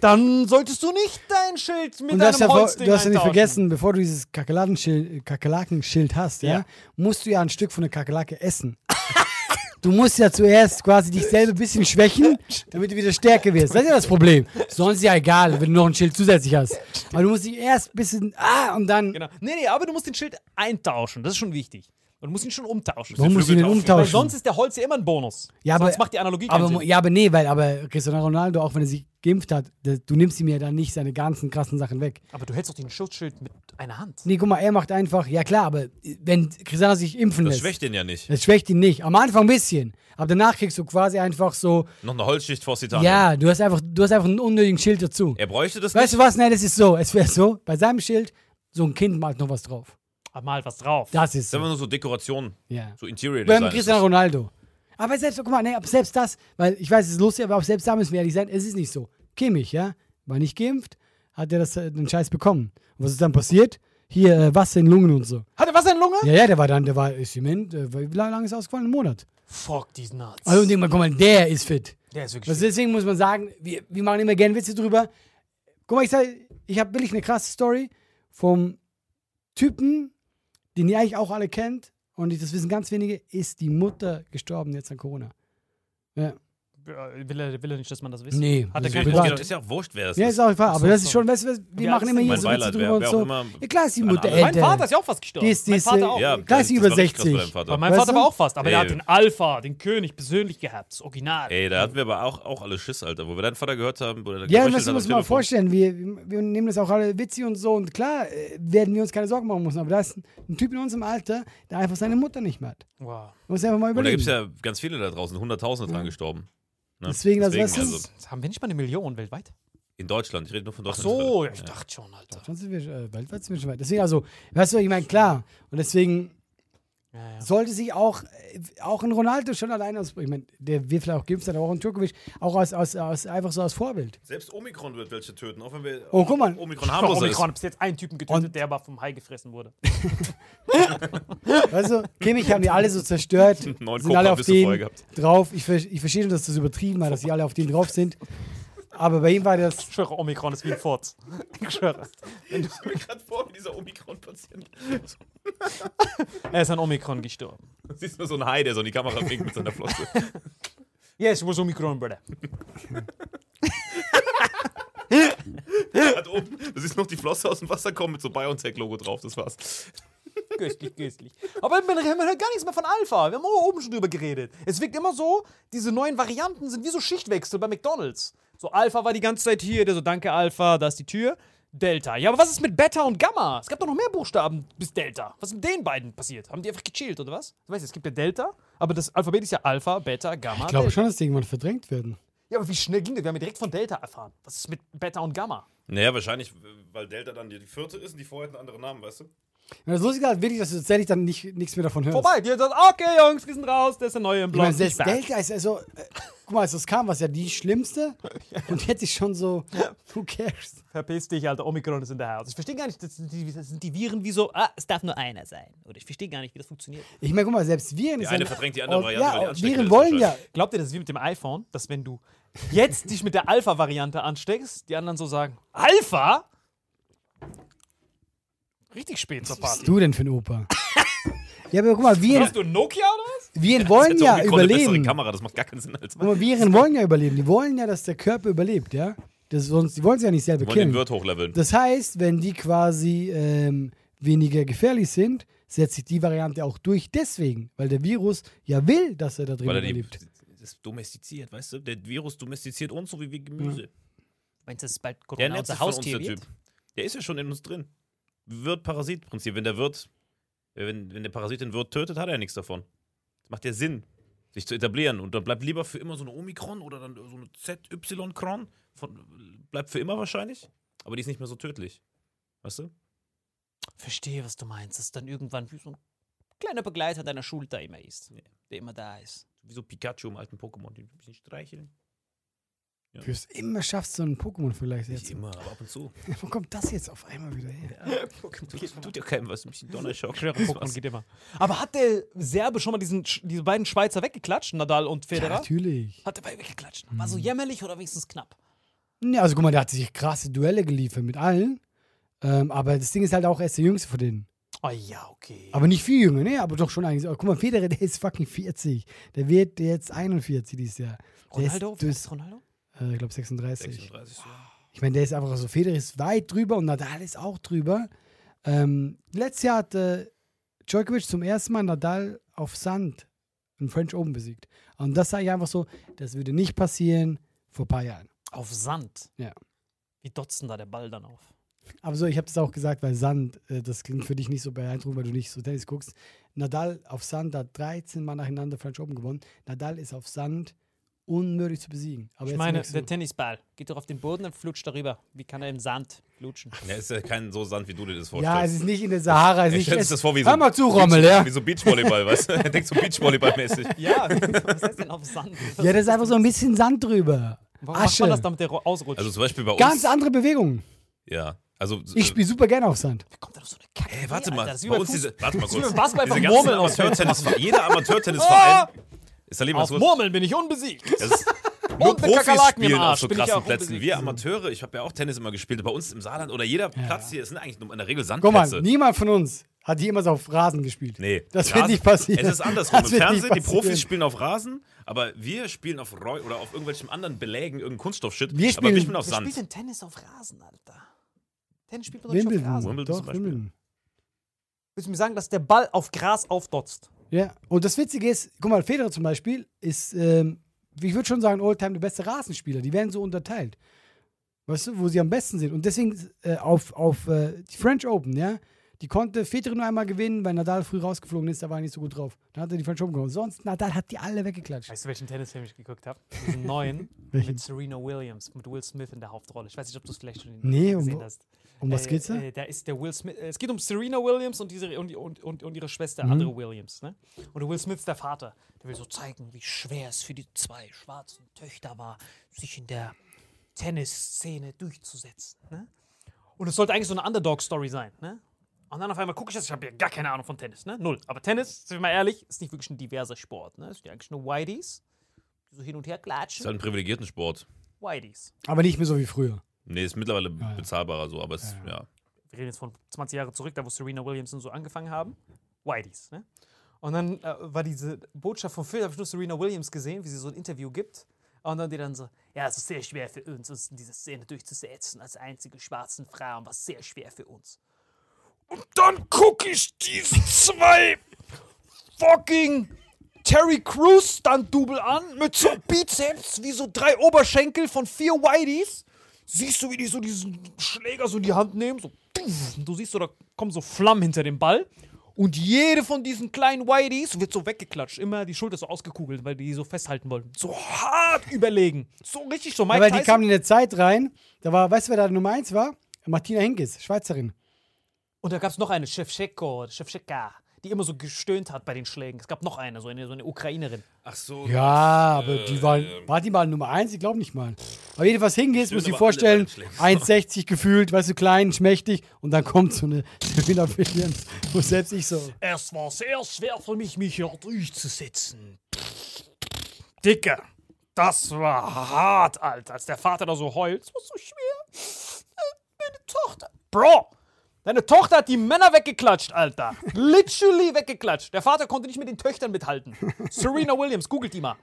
dann solltest du nicht dein Schild mit
Und du hast, ja
Holzding
du hast ja nicht vergessen, bevor du dieses Kakerlakenschild, Kakerlakenschild hast, ja,
Ja.
musst du ja ein Stück von der Kakerlake essen. Du musst ja zuerst quasi dich selber ein bisschen schwächen, damit du wieder stärker wirst. Das ist ja das Problem. Sonst ist ja egal, wenn du noch ein Schild zusätzlich hast. Aber du musst dich erst ein bisschen, ah, und dann,
Genau. Nee, nee, aber du musst den Schild eintauschen. Das ist schon wichtig. Und du musst ihn schon umtauschen.
warum musst du den
Weil
umtauschen?
sonst ist der Holz ja immer ein Bonus.
Ja, aber-
sonst macht die Analogie keinen
aber,
Sinn.
ja, aber nee, weil aber Cristiano Ronaldo, auch wenn er sich geimpft hat, das, du nimmst ihm ja dann nicht seine ganzen krassen Sachen weg.
Aber du hältst doch den Schutzschild mit einer Hand.
Nee, guck mal, er macht einfach, ja klar, aber wenn Cristiano sich impfen
Das
lässt,
schwächt den ja nicht.
das schwächt ihn nicht. Am Anfang ein bisschen, aber danach kriegst du quasi einfach so,
Noch eine Holzschicht vor Titanien.
ja, du hast einfach, du hast einfach einen unnötigen Schild dazu.
Er bräuchte das
Weißt
nicht.
du was? Nein, das ist so. Es wäre so, bei seinem Schild, so ein Kind malt noch was drauf.
Aber mal was drauf.
Das ist
Das
so.
nur so Dekoration,
Ja.
so Interior
Beim
Design.
Cristiano Ronaldo. Aber selbst, guck mal, nee, aber selbst das, weil ich weiß, es ist lustig, aber auch selbst da müssen wir ehrlich sein, es ist nicht so. Kimmich, ja, war nicht geimpft, hat er das, äh, den Scheiß bekommen. Und was ist dann passiert? Hier, äh, Wasser in Lungen und so.
Hat er was in der Lunge?
Ja, ja, der war dann, der war, ist Zement, äh, wie lange ist er ausgefallen? Ein Monat.
Fuck these nuts.
Also, und guck mal, der ist fit.
der ist wirklich
Also deswegen muss man sagen, wir, wir machen immer gerne Witze drüber. Guck mal, ich sag, ich habe wirklich eine krasse Story vom Typen, den ihr eigentlich auch alle kennt, und das wissen ganz wenige, ist die Mutter gestorben jetzt an Corona. Ja,
Will er, will er nicht, dass man das wisst?
Nee,
Hat
das
er
ist
keinen. Bock?
Ist ja auch wurscht, wer das
ja
ist.
ist auch klar, aber das ist schon, weißt du, wir machen immer
ist
hier so Witze drüber und so. Ja, klar ist die Mutter
alle-
Mein
älter.
Vater ist ja auch fast gestorben.
Ist-
mein
ist,
Vater
äh,
auch.
Klar ist sie über
war richtig krass bei
60.
deinem Vater.
Aber mein Vater war auch fast. Aber der
Ey.
hat den Alpha, den König, persönlich gehabt. Das Original.
Ey, da hatten wir aber auch, auch alle Schiss, Alter. Wo wir deinen Vater gehört haben, wo der
Ja, das muss man mal vorstellen. Wir, wir nehmen das auch alle witzig und so. Und klar äh, werden wir uns keine Sorgen machen müssen. Aber da ist ein Typ in unserem Alter, der einfach seine Mutter nicht mehr hat.
Wow.
Muss einfach mal
Und da
überlegen.
gibt es ja ganz viele da draußen, Hunderttausende dran gestorben. Ne?
Deswegen, das- das ist-
also,
Das haben wir nicht mal eine Million weltweit.
in Deutschland, ich rede nur von
Ach
Deutschland.
so, ja, ich dachte schon, Alter.
Sonst sind wir äh, weltweit sind wir schon weit. Deswegen, also, weißt du, ich meine, klar. Und deswegen
Ja, ja.
sollte sich auch, auch ein Ronaldo schon alleine aus, ich meine, der wird vielleicht auch geimpft sein, aber auch ein Djokovic, auch aus, aus, aus, einfach so als Vorbild.
Selbst Omikron wird welche töten, auch wenn wir
Oh, guck mal.
Omikron
Bei
harmlos
Omikron
ist.
bis jetzt einen Typen getötet,
Und-
der aber vom Hai gefressen wurde.
Du, Kimmich haben die alle so zerstört,
Neun
sind alle auf den
gehabt.
drauf. Ich, ich verstehe schon, dass das übertrieben war, dass die alle auf den drauf sind. Aber bei ihm war das,
Ich schwöre, Omikron ist wie ein Furz. Ich schwöre.
Ich stelle mir gerade vor, wie dieser Omikron-Patient.
Er ist an Omikron gestorben.
Du siehst nur so einen Hai, der so in die Kamera winkt mit seiner Flosse.
Yes, was Omikron, brother.
Oben, du siehst noch die Flosse aus dem Wasser kommen mit so BioNTech-Logo drauf, das war's.
Köstlich, köstlich. Aber man, man hört gar nichts mehr von Alpha. Wir haben auch oben schon drüber geredet. Es wirkt immer so, diese neuen Varianten sind wie so Schichtwechsel bei McDonalds. So Alpha war die ganze Zeit hier, der so danke Alpha, da ist die Tür. Delta. Ja, aber was ist mit Beta und Gamma? Es gab doch noch mehr Buchstaben bis Delta. Was ist mit den beiden passiert? Haben die einfach gechillt oder was? Du weißt, es gibt ja Delta, aber das Alphabet ist ja Alpha, Beta, Gamma.
ich glaube
Delta.
schon, dass die irgendwann verdrängt werden.
Ja, aber wie schnell ging das? Wir haben ja direkt von Delta erfahren. Was ist mit Beta und Gamma?
Naja, wahrscheinlich, weil Delta dann die vierte ist und die vorher einen anderen Namen, weißt du?
Und das Lustige ist halt wirklich, dass du tatsächlich dann nicht, nichts mehr davon hörst.
Vorbei. Die hat gesagt, okay, Jungs, wir sind raus, der ist der neue im
Ich meine, selbst
Ich back.
Delta ist also, äh, guck mal, als das kam, war es ja die schlimmste. Und jetzt ist schon so, who cares?
Verpiss dich, Alter, Omikron ist in der Haus. Ich verstehe gar nicht, das sind, die, das sind die Viren wie so, ah, es darf nur einer sein. Oder ich verstehe gar nicht, wie das funktioniert.
Ich meine, guck mal, selbst Viren
Die
ist
eine
ja-
verdrängt die andere
Oh,
Variante,
Ja, Viren wollen ja.
Glaubt ihr, das ist wie mit dem iPhone, dass wenn du jetzt dich mit der Alpha-Variante ansteckst, die anderen so sagen, Alpha? Richtig spät zur
Was
Party.
bist du denn für ein Opa? ja, aber guck mal, Viren,
Hast du ein Nokia oder was?
Viren wollen
Jetzt
ja
Omikron eine bessere
überleben.
Kamera, das macht gar keinen Sinn als
Guck mal, Viren wollen ja überleben. Die wollen ja, dass der Körper überlebt, ja? Das sonst, die wollen sie ja nicht selber
Wir wollen den
killen.
Wirt hochleveln.
Das heißt, wenn die quasi ähm, weniger gefährlich sind, setzt sich die Variante auch durch deswegen, weil der Virus ja will, dass er da drin
Weil er die,
überlebt.
das ist domestiziert, weißt du? Der Virus domestiziert uns so wie wir Gemüse.
Meinst du, das ist bald
Der
Corona
ernährt
unser
von uns,
Haustier
der? Typ. Der ist ja schon in uns drin. Wirt-Parasit-Prinzip. Wenn der Wirt, wenn, wenn der Parasit den Wirt tötet, hat er ja nichts davon. Das macht ja Sinn, sich zu etablieren. Und dann bleibt lieber für immer so eine Omikron oder dann so eine ZY-Kron. Bleibt für immer wahrscheinlich. Aber die ist nicht mehr so tödlich. Weißt du?
Verstehe, was du meinst. Das ist dann irgendwann wie so ein kleiner Begleiter deiner Schulter immer ist. Der immer da ist.
Wie so Pikachu im alten Pokémon, die ein bisschen streicheln.
Du wirst immer schaffst, so einen Pokémon-Vergleich
Nicht
jetzt.
immer, aber ab und zu.
Wo kommt das jetzt auf einmal wieder her?
Tut, tut ja keinem was, ein bisschen Donnerschock.
Schwerer Pokémon geht immer. Aber hat der Serbe schon mal diesen, diese beiden Schweizer weggeklatscht, Nadal und
Ja,
Federer?
natürlich.
hat er beide weggeklatscht. War so jämmerlich oder wenigstens knapp?
Ja, also guck mal, der hat sich krasse Duelle geliefert mit allen. Ähm, aber das Ding ist halt auch, er ist der Jüngste von denen.
Oh ja, okay.
Aber nicht viel jünger, ne? Aber doch schon eigentlich. Guck mal, Federer, der ist fucking 40. Der wird jetzt 41 dieses Jahr. Der
Ronaldo?
ist,
ist Ronaldo?
Äh, ich glaube 36.
36 so.
Ich meine, der ist einfach so, Federer ist weit drüber und Nadal ist auch drüber. Ähm, letztes Jahr hat äh, Djokovic zum ersten Mal Nadal auf Sand im French Open besiegt. Und das sage ich einfach so, das würde nicht passieren vor ein paar Jahren.
Auf Sand.
Ja.
Wie dotzt denn da der Ball dann auf?
Aber so, ich habe das auch gesagt, weil Sand, äh, das klingt für dich nicht so beeindruckend, weil du nicht so Tennis guckst. Nadal auf Sand hat 13 Mal nacheinander French Open gewonnen. Nadal ist auf Sand unmöglich zu besiegen. Aber
Ich meine, der Tennisball geht doch auf den Boden und flutscht darüber. Wie kann er im Sand flutschen?
Ja, ist ja kein so Sand, wie du dir das
ja,
vorstellst.
es ist nicht in der Sahara. Es
sich
es,
das vor wie so
mal zu,
Beach-
Rommel, ja.
Wie so Beachvolleyball, weißt du? Er denkt so Beachvolleyball-mäßig.
Ja, was heißt denn auf Sand?
Ja, das ist einfach so ein bisschen Sand drüber.
Warum macht
Asche.
man das, damit der ausrutscht?
Also zum Beispiel bei uns.
Ganz andere Bewegungen.
Ja. Also,
Ich spiele super gerne auf Sand.
Wer kommt da auf so eine Kacke?
Hey, warte mal. Bei
bei
uns diese, warte mal kurz.
beim Basketball
Diese ganzen Amateurtennis, jeder Amateurtennisverein. Ist da lieber
Auf
so.
Murmeln bin ich unbesiegt.
Das ist, nur
Und mit
Profis spielen auf so krassen Plätzen. Wir Amateure, ich habe ja auch Tennis immer gespielt. Bei uns im Saarland oder jeder Platz hier, es sind eigentlich nur in der Regel
Guck mal,
Sandplätze.
niemand von uns hat jemals auf Rasen gespielt.
Nee.
Das wird
Rasen-
nicht passieren.
Es ist andersrum.
Das
Im
wird
Fernsehen, die. Profis spielen auf Rasen, aber wir spielen auf Reu oder auf irgendwelchen anderen Belägen, irgendein Kunststoffshit.
Wir
aber
spielen-
wir spielen auf
Wer spielt
Sand.
denn Tennis auf Rasen, Alter? Tennis spielt man doch nicht auf. Rasen.
Wimbledon
Doch,
zum Beispiel.
Wimbledon.
Willst du mir sagen, dass der Ball auf Gras aufdotzt?
Ja, und das Witzige ist, guck mal, Federer zum Beispiel ist, ähm, ich würde schon sagen, Oldtime der beste Rasenspieler. Die werden so unterteilt. Weißt du, wo sie am besten sind. Und deswegen äh, auf, auf äh, die French Open, ja, die konnte Federer nur einmal gewinnen, weil Nadal früh rausgeflogen ist, da war er nicht so gut drauf. Dann hat er die French Open gewonnen. Sonst, Nadal hat die alle weggeklatscht.
Weißt du, welchen Tennisfilm ich geguckt habe? Diesen neuen mit Serena Williams, mit Will Smith in der Hauptrolle. Ich weiß nicht, ob du es vielleicht schon
Nee,
gesehen hast.
Um was
Äh,
geht's da?
Äh, da ist der Will Smith. Äh, es geht um Serena Williams und, diese, und, und, und, ihre Schwester,
Mhm.
andere Williams. Ne? Und der Will Smith ist der Vater. Der will so zeigen, wie schwer es für die zwei schwarzen Töchter war, sich in der Tennisszene durchzusetzen. Ne? Und es sollte eigentlich so eine Underdog-Story sein. Ne? Und dann auf einmal gucke ich das, ich habe ja gar keine Ahnung von Tennis. Ne? Null. Aber Tennis, sind wir mal ehrlich, ist nicht wirklich ein diverser Sport. Ne? Es sind ja eigentlich nur Whiteys, die so hin und her
Ist
klatschen.
halt ein privilegierten Sport.
Whiteys.
Aber nicht mehr so wie früher.
Nee, ist mittlerweile
ja.
bezahlbarer so, aber es, ja.
wir reden jetzt von 20 Jahre zurück, da wo Serena Williams und so angefangen haben. Whiteys, ne? Und dann äh, war diese Botschaft vom Film, habe ich nur Serena Williams gesehen, wie sie so ein Interview gibt. Und dann die dann so, ja, es ist sehr schwer für uns, uns in dieser Szene durchzusetzen, als einzige schwarzen Frauen, war sehr schwer für uns. Und dann gucke ich diese zwei fucking Terry Crews Stunt-Double an, mit so Bizeps, wie so drei Oberschenkel von vier Whiteys. Siehst du, wie die so diesen Schläger so in die Hand nehmen, so. Du siehst so, da kommen so Flammen hinter dem Ball. Und jede von diesen kleinen Whiteys wird so weggeklatscht. Immer die Schulter so ausgekugelt, weil die so festhalten wollten. So hart überlegen. So richtig so. Mike
Ja, weil die kamen in der Zeit rein, da war, weißt du, wer da Nummer eins war? Martina Hinkes, Schweizerin.
Und da gab es noch eine, Shevchenko, Shevchenka, die immer so gestöhnt hat bei den Schlägen. Es gab noch eine, so eine, so eine Ukrainerin.
Ach so.
Ja, aber die waren, war die mal Nummer eins? Ich glaube nicht mal. Aber jedenfalls Hinkes, muss ich
alle
vorstellen,
bei den Schlägen.
1,60 gefühlt, weißt du, klein, schmächtig und dann kommt so eine Serena Williams, wo selbst ich so,
Es war sehr schwer für mich, mich hier durchzusetzen. Dicker, das war hart, Alter. Als der Vater da so heult, es war so schwer. Äh, Meine Tochter. Bro, deine Tochter hat die Männer weggeklatscht, Alter. Literally weggeklatscht. Der Vater konnte nicht mit den Töchtern mithalten. Serena Williams, googelt die mal.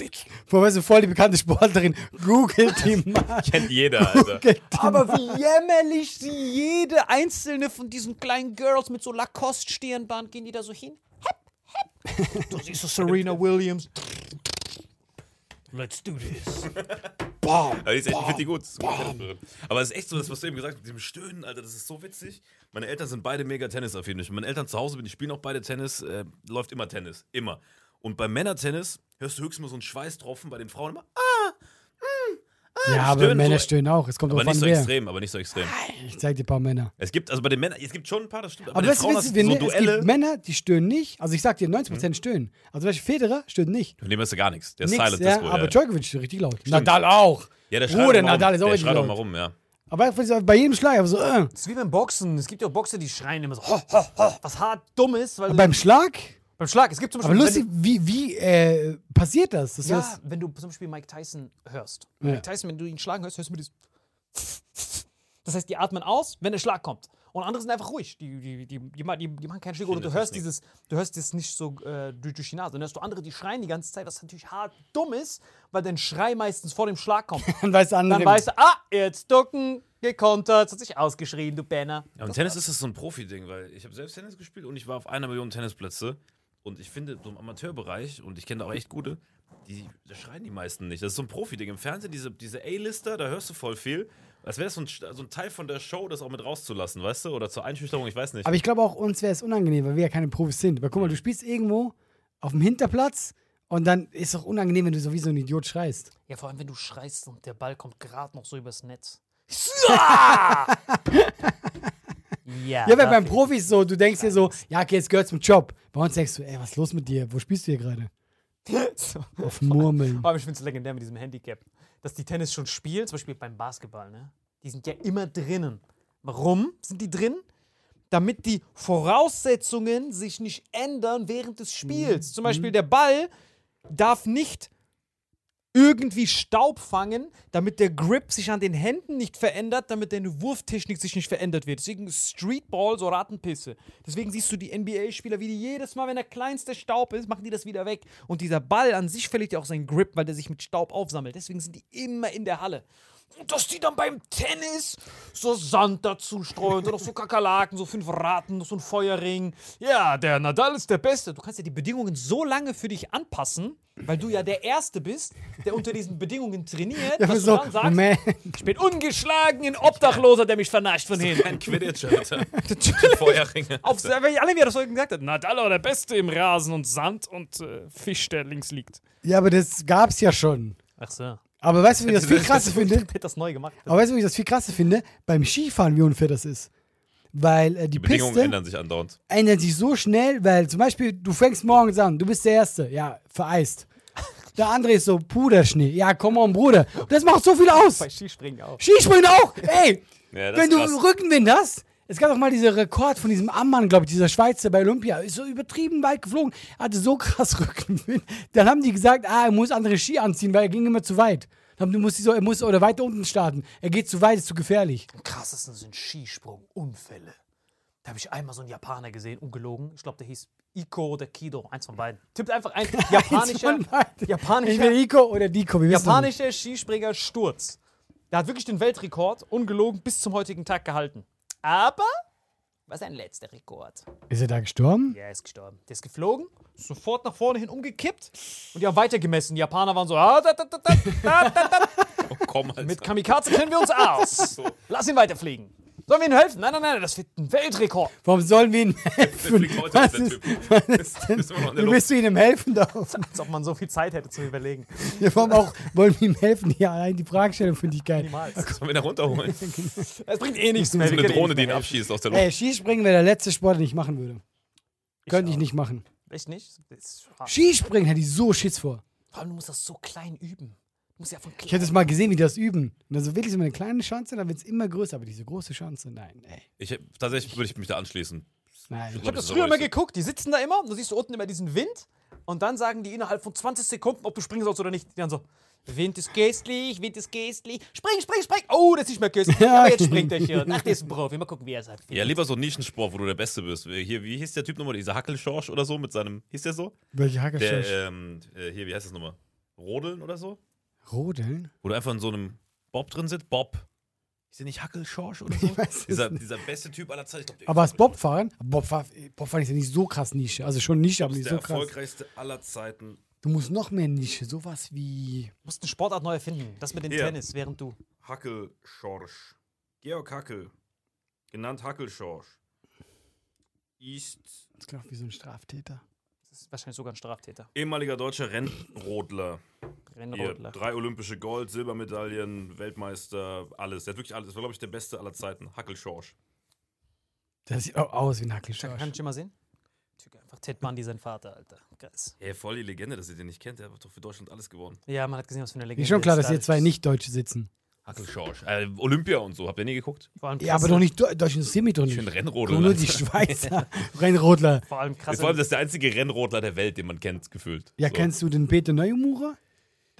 Die so
voll die bekannte Sportlerin, googelt die mal.
Kennt jeder, Alter.
Aber wie jämmerlich sie jede einzelne von diesen kleinen Girls mit so Lacoste-Stirnband gehen die da so hin. Hepp, hepp. Du siehst so Serena Williams. Let's do this. Bam.
Aber die ist echt, ich finde die gut. Aber es ist echt so, das, was du eben gesagt hast, mit dem Stöhnen, Alter, das ist so witzig. Meine Eltern sind beide mega Tennisaffin. Wenn ich mit meinen Eltern zu Hause bin, die spielen auch beide Tennis, äh, läuft immer Tennis. Immer. Und beim Männertennis hörst du höchstens mal so einen Schweißtropfen, bei den Frauen immer, ah, mm,
Ja, aber
stöhnen
Männer
so-
stöhnen auch. Es kommt
Aber nicht
an,
so
wer.
extrem, aber nicht so extrem.
Ich zeig dir ein paar Männer.
Es gibt, also bei den Männern, es gibt schon ein paar, das stimmt. Aber,
Aber
bei den
weißt du,
Frauen
was
hast
wir
du so
ne? es
Duelle.
gibt Männer, die stöhnen nicht. Also ich sag dir, 90% stöhnen. Also zum Beispiel Federer stöhnt nicht.
Von dem hast du gar nichts. Der ist
Nix,
silent
ja,
Disco.
aber
ja.
Djokovic stöhnt richtig laut. Nadal auch.
ja, der
Bruder,
schreit auch mal
Nadal
rum.
ist auch
Der
richtig
schreit auch mal rum, ja.
Aber bei jedem Schlag, aber so, äh.
Das ist wie beim Boxen. Es gibt ja auch Boxer, die schreien immer so, ho, ho, ho, was hart dumm ist. Weil
Aber beim Schlag?
Beim Schlag, es gibt zum
Aber
Beispiel.
lustig, wie, wie äh, passiert das? das
Wenn du,
ist-
ja, wenn du zum Beispiel Mike Tyson hörst.
Ja.
Mike Tyson, wenn du ihn schlagen hörst, hörst du mir das. Das heißt, die atmen aus, wenn der Schlag kommt. Und andere sind einfach ruhig. Die, die, die, die, die, die machen keinen Stück. Oder du hörst dieses, du hörst das nicht so äh, durch, durch die Nase. Dann hörst du andere, die schreien die ganze Zeit, was natürlich hart dumm ist, weil dein Schrei meistens vor dem Schlag kommt.
Dann weiß der andere.
Dann weißt du, ah, jetzt ducken, gekontert, hat sich ausgeschrien, du Banner.
Ja, und Tennis ist das so ein Profi-Ding, weil ich habe selbst Tennis gespielt und ich war auf einer Million Tennisplätze. Und ich finde, so im Amateurbereich, und ich kenne da auch echt gute, die, da schreien die meisten nicht. Das ist so ein Profi-Ding. Im Fernsehen, diese, diese A-Lister, da hörst du voll viel. Als wäre das so ein, so ein Teil von der Show, das auch mit rauszulassen, weißt du? Oder zur Einschüchterung, ich weiß nicht.
Aber ich glaube auch, uns wäre es unangenehm, weil wir ja keine Profis sind. Weil guck mal, du spielst irgendwo auf dem Hinterplatz und dann ist es auch unangenehm, wenn du so wie so ein Idiot schreist.
Ja, vor allem, wenn du schreist und der Ball kommt gerade noch so übers Netz. Ja! ja,
weil beim Profis so, du denkst dir so, ja, okay, jetzt gehört zum Job. Bei uns denkst du, ey, was ist los mit dir? Wo spielst du hier gerade?
So.
Auf Murmeln.
Aber ich finde es legendär mit diesem Handicap. Dass die Tennis schon spielen, zum Beispiel beim Basketball, ne? Die sind ja immer drinnen. Warum sind die drin? Damit die Voraussetzungen sich nicht ändern während des Spiels. Zum Beispiel der Ball darf nicht irgendwie Staub fangen, damit der Grip sich an den Händen nicht verändert, damit deine Wurftechnik sich nicht verändert wird. Deswegen Streetball so Rattenpisse. Deswegen siehst du die NBA-Spieler, wie die jedes Mal, wenn der kleinste Staub ist, machen die das wieder weg. Und dieser Ball an sich verliert ja auch seinen Grip, weil der sich mit Staub aufsammelt. Deswegen sind die immer in der Halle. Und dass die dann beim Tennis so Sand dazu streuen, oder so Kakerlaken, so fünf Ratten, so ein Feuerring. Ja, der Nadal ist der Beste. Du kannst ja die Bedingungen so lange für dich anpassen, weil du ja der Erste bist, der unter diesen Bedingungen trainiert,
Ja,
dass
so,
du dann sagst, ich bin ungeschlagen, ein Obdachloser, der mich vernascht von hinten.
Ein Quidditch, Alter. Feuerringe.
Auf, alle, wie er das so gesagt hat. Nadal war der Beste im Rasen und Sand und äh, Fisch, der links liegt.
Ja, aber das gab's ja schon.
Ach so.
Aber weißt du, wie ich das viel krasser finde?
Das neu gemacht?
Aber weißt du, wie ich das viel krasser finde? Beim Skifahren, wie unfair das ist. Weil äh, die,
Die Bedingungen
Piste
ändern sich andauernd.
ändert sich so schnell, weil zum Beispiel, du fängst morgens an, du bist der Erste, ja, vereist. Der andere ist so Puderschnee. Ja, komm on, Bruder. Das macht so viel aus.
Bei Skispringen auch.
Skispringen auch. Ey,
Ja,
wenn du
krass.
Rückenwind hast. Es gab doch mal diesen Rekord von diesem Ammann, glaube ich, dieser Schweizer bei Olympia. Ist so übertrieben weit geflogen. Hatte so krass Rückenwind. Dann haben die gesagt, ah, er muss andere Ski anziehen, weil er ging immer zu weit. Dann muss so, er muss oder weiter unten starten. Er geht zu weit, ist zu gefährlich.
Am krassesten sind Skisprung-Unfälle. Da habe ich einmal so einen Japaner gesehen, ungelogen. Ich glaube, der hieß Iko oder Kido, eins von beiden. Tippt einfach ein japanischer,
beiden. Entweder
japanischer,
Ico oder. Wir nicht.
japanischer Skispringer Sturz. Der hat wirklich den Weltrekord, ungelogen, bis zum heutigen Tag gehalten. Aber war sein letzter Rekord.
Ist er da gestorben?
Ja, er ist gestorben. Der ist geflogen, ist sofort nach vorne hin umgekippt und die haben weitergemessen. Die Japaner waren so, ah, da, da, da, da, da, da, da.
Oh, komm, Alter.
mit Kamikaze kennen wir uns aus. Lass ihn weiterfliegen. Sollen wir ihm helfen? Nein, nein, nein, das wird ein Weltrekord.
Warum sollen wir ihm helfen? Was ist, was ist denn? Wie willst du ihm helfen darf?
Als ob man so viel Zeit hätte zu überlegen.
Ja, warum auch wollen wir ihm helfen? Ja, allein die Fragestellung finde ich geil.
Niemals.
Sollen wir da runterholen?
Es bringt eh nichts mehr.
So eine
eh
Drohne, die ihn abschießt aus der Luft.
Ey, Skispringen wäre der letzte Sport, den ich machen würde. Könnte ich nicht machen.
Echt nicht?
Skispringen hätte ich so Schiss vor.
Vor allem, du musst das so klein üben. Du musst ja von.
Ich hätte es mal gesehen, wie die das üben. Und dann so wirklich so eine kleine Chance, dann wird es immer größer. Aber diese große Chance, nein, ey.
Ich, tatsächlich würde ich mich da anschließen.
Nein.
Ich habe das früher immer geguckt. Die sitzen da immer, du siehst du unten immer diesen Wind und dann sagen die innerhalb von 20 Sekunden, ob du springen sollst oder nicht. Die dann so, Wind ist geistlich, Wind ist geistlich. Spring, spring, spring. Oh, das ist nicht mehr geistlich.
Ja.
Aber jetzt springt er schon. Ach, der ist ein Profi. Mal gucken, wie er es hat.
Ja, lieber so ein Nischensport, wo du der Beste bist. Hier, wie hieß der Typ nochmal? Dieser Hackelschorsch oder so mit seinem. Hieß der so?
Welche Hacke
Der, ähm, äh, hier, wie heißt das nochmal? Rodeln oder so?
Rodeln?
Wo du einfach in so einem Bob drin sitzt. Bob. Ist der nicht Hackelschorsch oder so?
Ich weiß es
dieser,
nicht.
dieser beste Typ aller Zeiten. Der
Aber das Bobfahren? Bobfahren, Bobfahren ist ja nicht so krass Nische. Also schon Nische, aber
ist
nicht
der
so krass.
erfolgreichste aller Zeiten.
Du musst noch mehr Nische. Sowas wie.
Du musst eine Sportart neu erfinden. Das mit dem
Hier.
Tennis, während du.
Hackelschorsch. Georg Hackel. Genannt Hackelschorsch. Ist
Das klingt wie so ein Straftäter.
Das ist wahrscheinlich sogar ein Straftäter.
ehemaliger deutscher Rennrodler.
Rennrodler.
drei olympische Gold, Silbermedaillen, Weltmeister, alles. Der hat wirklich alles. Das war, glaube ich, der beste aller Zeiten. Hackel Schorsch.
Das sieht auch aus wie ein
Kann
Hackelschorsch.
ich mal sehen? Typ, Einfach Ted Bundy, sein Vater, Alter. Krass.
Hey, voll die Legende, dass ihr den nicht kennt. Der hat doch für Deutschland alles gewonnen.
Ja, man hat gesehen, was für eine Legende
Ist schon klar,
ist.
dass hier zwei Nicht-Deutsche sitzen.
Hackel Schorsch. Äh, Olympia und so. Habt ihr nie geguckt?
Vor allem
Ja, aber doch nicht Deu- Deutsche interessieren mich doch
Ich
nicht.
bin Rennrodler.
Nur die. Schweizer Rennrodler.
Vor allem krass.
Vor allem, das ist der einzige Rennrodler der Welt, den man kennt, gefühlt.
Ja,
so.
kennst du den Peter Neumurer?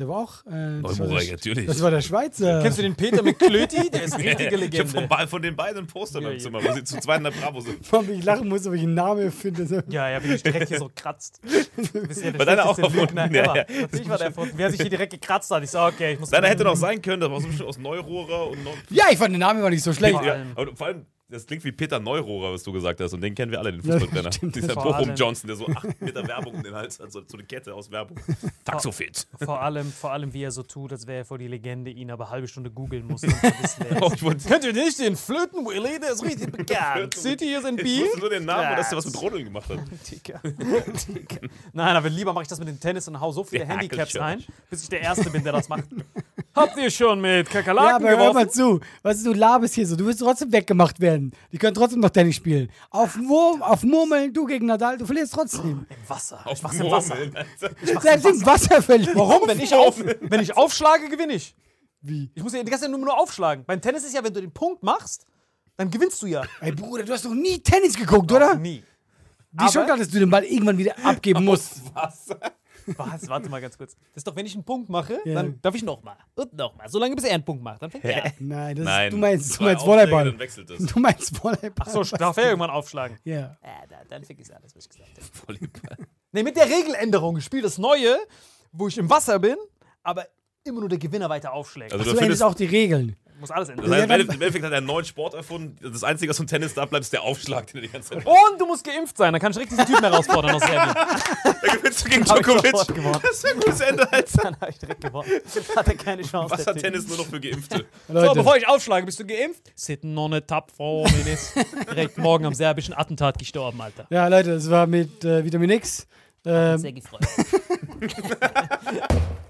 Der war auch. Äh, das war der,
natürlich.
Das war der Schweizer.
Kennst du den Peter McClöty? Der ist eine richtige
Ich habe
Legende.
von, von den beiden ein Poster
Ja, ja.
Zimmer, wo sie zu zweit in der Bravo sind.
Warum ich lachen muss, ob ich einen Namen finde.
Ja, ja, wie ich direkt hier so kratzt. Ja der
War deiner auch erfunden? Ja, ja.
Natürlich war der erfunden. Wer sich hier direkt gekratzt hat. Ich sag, okay, ich muss.
Deiner hätte noch sein können, das war so ein bisschen aus Neurohrer und Neu
Ja, ich fand den Namen war nicht so schlecht.
Vor
ja,
allem.
aber vor allem, das klingt wie Peter Neurohrer, was du gesagt hast. Und den kennen wir alle, den
Ja,
Fußballtrainer.
stimmt.
Dieser
Vor
Bochum. Johnson, der so 8 Meter Werbung um den Hals hat, so, so eine Kette aus Werbung. Taxofit.
Vor allem, vor allem, wie er so tut, als wäre er voll die Legende, ihn aber eine halbe Stunde googeln muss. Um zu wissen, wer er
Oh, ich
Könnt ihr nicht den Flöten-Willy? Der ist richtig bekannt. City ist in
ich
Biel.
wusste nur den Namen und dass der was mit Rodeln gemacht hat.
Dicker. Nein, aber lieber mache ich das mit dem Tennis und hau so viele
Der
Handicaps rein, bis ich der Erste bin, der das macht. Habt ihr schon mit
Ja,
Kakerlaken
aber hör mal zu. Was ist, du labest hier so. Du wirst trotzdem weggemacht werden. Die können trotzdem noch Tennis spielen. Auf, Wurm, auf Murmeln, du gegen Nadal, du verlierst trotzdem.
Im Wasser.
Auf
ich mach's im Wasser.
Selbst im Wasser verlieren.
Warum? Wenn ich, auf, wenn ich aufschlage, gewinne ich.
Wie?
Ich muss ja die ganze Zeit nur, nur aufschlagen. Beim Tennis ist ja, wenn du den Punkt machst, dann gewinnst du ja.
Ey, Bruder, du hast noch nie Tennis geguckt, oder?
Nie.
Wie schon klar, dass du den Ball irgendwann wieder abgeben musst.
Was? Warte mal ganz kurz. Das ist doch, wenn ich einen Punkt mache,
Ja.
dann darf ich nochmal. Und nochmal. Solange bis er einen Punkt macht. Dann fängt er an.
Nein, das
Nein.
ist, du meinst, du meinst Volleyball.
Dann wechselt es.
Du meinst Volleyball.
Ach so, darf er irgendwann aufschlagen.
Ja.
Ja, da, dann vergiss alles, was ich gesagt habe.
Volleyball.
Nee, mit der Regeländerung. Ich spiele das Neue, wo ich im Wasser bin, aber immer nur der Gewinner weiter aufschlägt.
Also
So
du
ändert
findest,
auch die Regeln.
Muss alles ändern.
das heißt,
Ja, dann-
im Endeffekt hat er einen neuen Sport erfunden. Das Einzige, was vom Tennis da bleibt, ist der Aufschlag, den er die ganze Zeit
Und du musst geimpft sein, dann kann ich direkt diesen Typen herausfordern aus Serbien.
Da gewinnst du gegen Djokovic. Das ist ein gutes Ende, Alter.
Dann habe ich direkt gewonnen. Hat er keine Chance. der Typ.
Wassertennis nur noch für Geimpfte.
So,
Leute,
bevor ich aufschlage, bist du geimpft? Sitten noch eine Tapfer, ist direkt morgen am serbischen Attentat gestorben, Alter.
ja, Leute, das war mit äh, Vitamin X. Ähm,
Sehr gefreut.